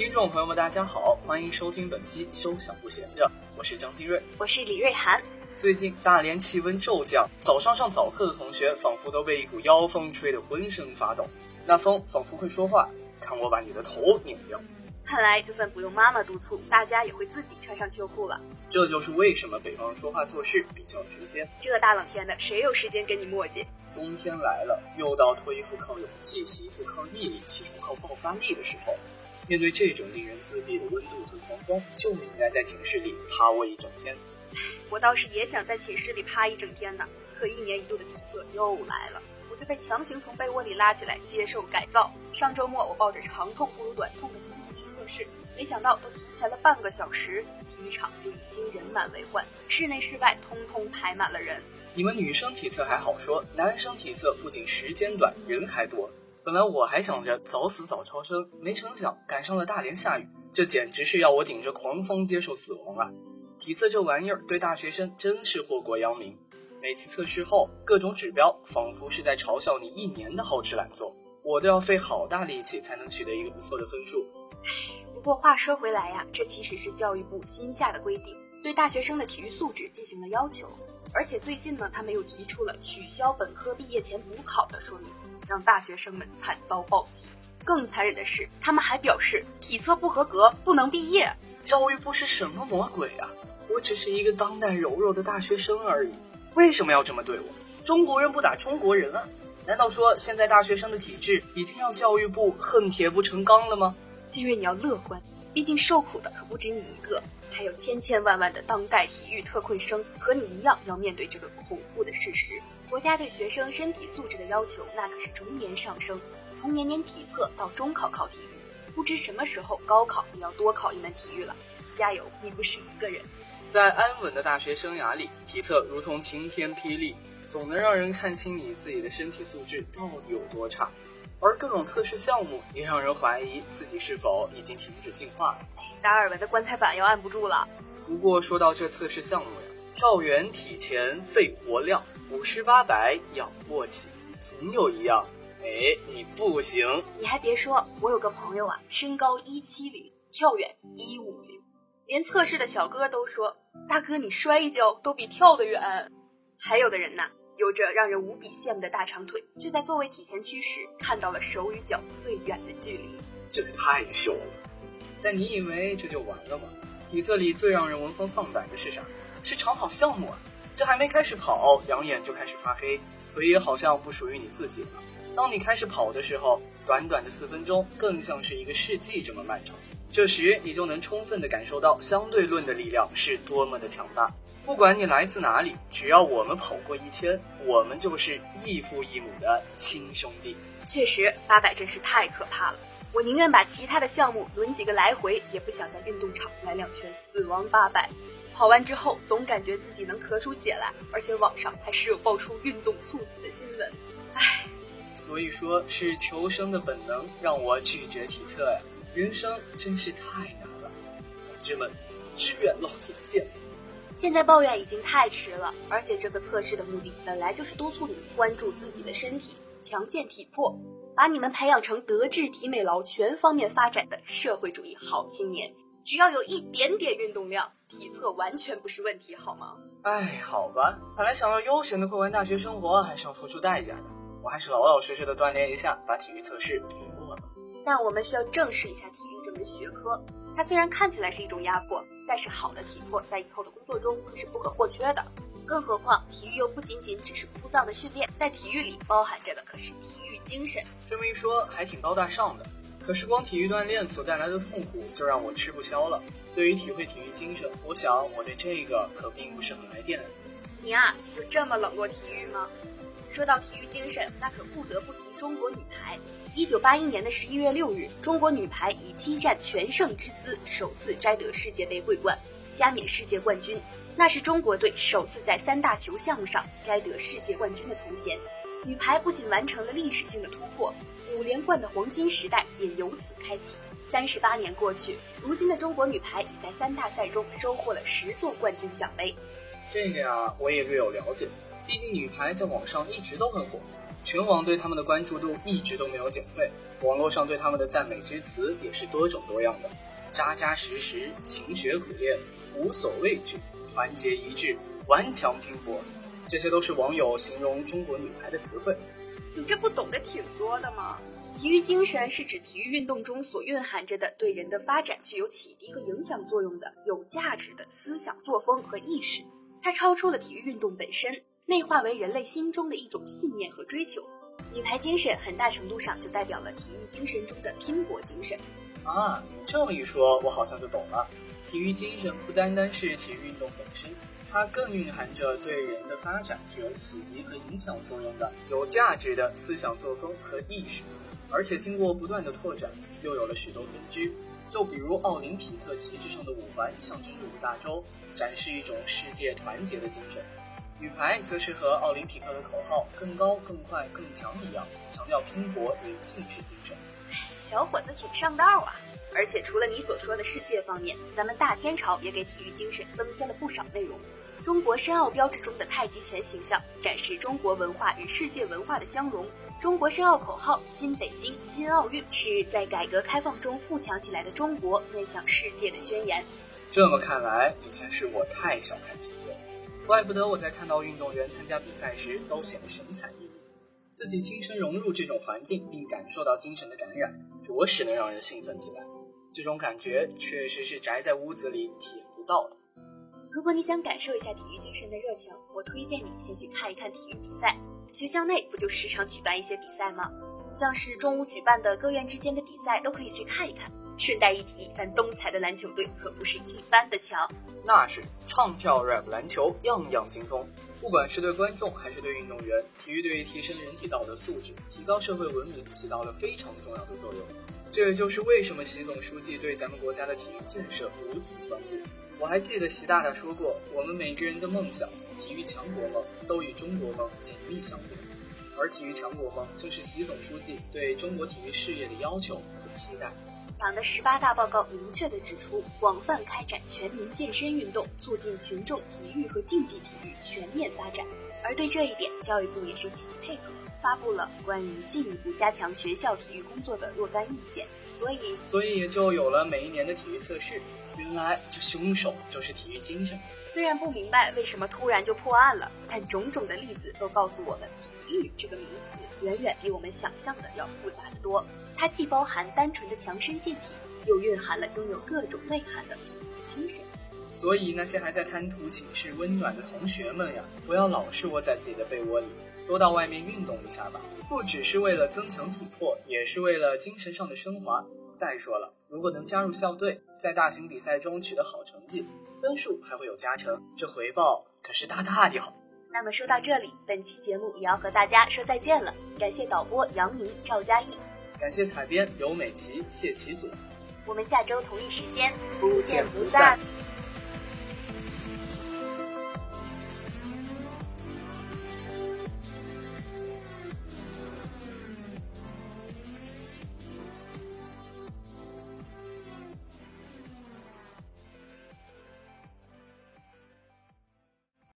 听众朋友们，大家好，欢迎收听本期《休想不闲着》，我是张金瑞，我是李瑞涵。最近大连气温骤降，早上上早课的同学仿佛都被一股妖风吹得浑身发抖，那风仿佛会说话，看我把你的头拧掉。看来就算不用妈妈督促，大家也会自己穿上秋裤了。这就是为什么北方人说话做事比较直接。这大冷天的，谁有时间跟你磨叽？冬天来了，又到脱衣服靠勇气，洗衣服靠毅力，起床靠爆发力的时候。面对这种令人自闭的温度和狂风，就应该在寝室里趴窝一整天。我倒是也想在寝室里趴一整天呢，可一年一度的体测又来了，我就被强行从被窝里拉起来接受改造。上周末我抱着长痛不如短痛的心思去测试，没想到都提前了半个小时，体育场就已经人满为患，室内室外通通排满了人。你们女生体测还好说，男生体测不仅时间短，人还多。本来我还想着早死早超生，没成想赶上了大连下雨，这简直是要我顶着狂风接受死亡啊！体测这玩意儿对大学生真是祸国殃民。每次测试后，各种指标仿佛是在嘲笑你一年的好吃懒做，我都要费好大力气才能取得一个不错的分数。不过话说回来呀，这其实是教育部新下的规定，对大学生的体育素质进行了要求。而且最近呢，他们又提出了取消本科毕业前补考的说明。让大学生们惨遭暴击。更残忍的是，他们还表示体测不合格不能毕业。教育部是什么魔鬼啊？我只是一个当代柔弱的大学生而已，为什么要这么对我？中国人不打中国人啊？难道说现在大学生的体质已经让教育部恨铁不成钢了吗？金月，你要乐观，毕竟受苦的可不止你一个，还有千千万万的当代体育特困生和你一样要面对这个恐怖的事实。国家对学生身体素质的要求，那可是逐年上升。从年年体测到中考考体育，不知什么时候高考也要多考一门体育了。加油，你不是一个人。在安稳的大学生涯里，体测如同晴天霹雳，总能让人看清你自己的身体素质到底有多差。而各种测试项目也让人怀疑自己是否已经停止进化了。达尔文的棺材板要按不住了。不过说到这测试项目呀，跳远体前肺活量。五十八百仰卧起，总有一样，哎，你不行。你还别说，我有个朋友啊，身高一七零，跳远一五零，连测试的小哥都说，大哥你摔一跤都比跳得远。还有的人呐，有着让人无比羡慕的大长腿，却在座位体前屈时看到了手与脚最远的距离，这也太秀了。但你以为这就完了吗？体测里最让人闻风丧胆的是啥？是长跑项目啊。这还没开始跑，两眼就开始发黑，腿也好像不属于你自己了。当你开始跑的时候，短短的四分钟更像是一个世纪这么漫长。这时你就能充分的感受到相对论的力量是多么的强大。不管你来自哪里，只要我们跑过一千，我们就是异父异母的亲兄弟。确实，八百真是太可怕了。我宁愿把其他的项目轮几个来回，也不想在运动场来两圈死亡八百。跑完之后，总感觉自己能咳出血来，而且网上还时有爆出运动猝死的新闻。唉，所以说是求生的本能让我拒绝体测呀。人生真是太难了，同志们，志愿老铁见。现在抱怨已经太迟了，而且这个测试的目的本来就是督促你关注自己的身体，强健体魄，把你们培养成德智体美劳全方面发展的社会主义好青年。只要有一点点运动量，体测完全不是问题，好吗？哎，好吧，本来想要悠闲的过完大学生活，还是要付出代价的。我还是老老实实的锻炼一下，把体育测试通过了。但我们需要正视一下体育这门学科。它虽然看起来是一种压迫，但是好的体魄在以后的工作中可是不可或缺的。更何况，体育又不仅仅只是枯燥的训练，在体育里包含着的可是体育精神。这么一说，还挺高大上的。可是光体育锻炼所带来的痛苦就让我吃不消了。对于体会体育精神，我想我对这个可并不是很来电。你啊，就这么冷落体育吗？说到体育精神，那可不得不提中国女排。一九八一年的十一月六日，中国女排以七战全胜之姿，首次摘得世界杯桂冠，加冕世界冠军。那是中国队首次在三大球项目上摘得世界冠军的头衔。女排不仅完成了历史性的突破。五连冠的黄金时代也由此开启。三十八年过去，如今的中国女排已在三大赛中收获了十座冠军奖杯。这个呀，我也略有了解。毕竟女排在网上一直都很火。全网对他们的关注度一直都没有减退，网络上对他们的赞美之词也是多种多样的，扎扎实实、勤学苦练、无所畏惧、团结一致、顽强拼搏，这些都是网友形容中国女排的词汇。你这不懂得挺多的吗？体育精神是指体育运动中所蕴含着的对人的发展具有启迪和影响作用的有价值的思想作风和意识，它超出了体育运动本身。内化为人类心中的一种信念和追求，女排精神很大程度上就代表了体育精神中的拼搏精神。啊，你这么一说，我好像就懂了。体育精神不单单是体育运动本身，它更蕴含着对人的发展具有启迪和影响作用的有价值的思想作风和意识，而且经过不断的拓展，又有了许多分支。就比如奥林匹克旗帜上的五环，象征着五大洲，展示一种世界团结的精神。女排则是和奥林匹克的口号“更高、更快、更强”一样，强调拼搏与进取精神。小伙子挺上道啊！而且除了你所说的世界方面，咱们大天朝也给体育精神增添了不少内容。中国申奥标志中的太极拳形象，展示中国文化与世界文化的相融。中国申奥口号“新北京，新奥运”，是在改革开放中富强起来的中国面向世界的宣言。这么看来，以前是我太小看体育。怪不得我在看到运动员参加比赛时都显得神采奕奕，自己亲身融入这种环境并感受到精神的感染，着实能让人兴奋起来。这种感觉确实是宅在屋子里体验不到的。如果你想感受一下体育精神的热情，我推荐你先去看一看体育比赛。学校内不就时常举办一些比赛吗？像是中午举办的各院之间的比赛，都可以去看一看。顺带一提，咱东财的篮球队可不是一般的强，那是唱跳 rap 篮球样样精通。不管是对观众还是对运动员，体育对于提升人体道德素质、提高社会文明起到了非常重要的作用。这也就是为什么习总书记对咱们国家的体育建设如此关注。我还记得习大大说过，我们每个人的梦想、体育强国梦都与中国梦紧密相连，而体育强国梦正是习总书记对中国体育事业的要求和期待。党的十八大报告明确地指出，广泛开展全民健身运动，促进群众体育和竞技体育全面发展。而对这一点，教育部也是积极配合，发布了关于进一步加强学校体育工作的若干意见。所以，所以也就有了每一年的体育测试。原来这凶手就是体育精神。虽然不明白为什么突然就破案了，但种种的例子都告诉我们，体育这个名词远远比我们想象的要复杂的多。它既包含单纯的强身健体，又蕴含了拥有各种内涵的体育精神。所以，那些还在贪图寝室温暖的同学们呀，不要老是窝在自己的被窝里，多到外面运动一下吧。不只是为了增强体魄，也是为了精神上的升华。再说了，如果能加入校队，在大型比赛中取得好成绩，分数还会有加成，这回报可是大大的好。那么说到这里，本期节目也要和大家说再见了。感谢导播杨明、赵佳艺。感谢采编刘美琪、谢启祖，我们下周同一时间不见不散。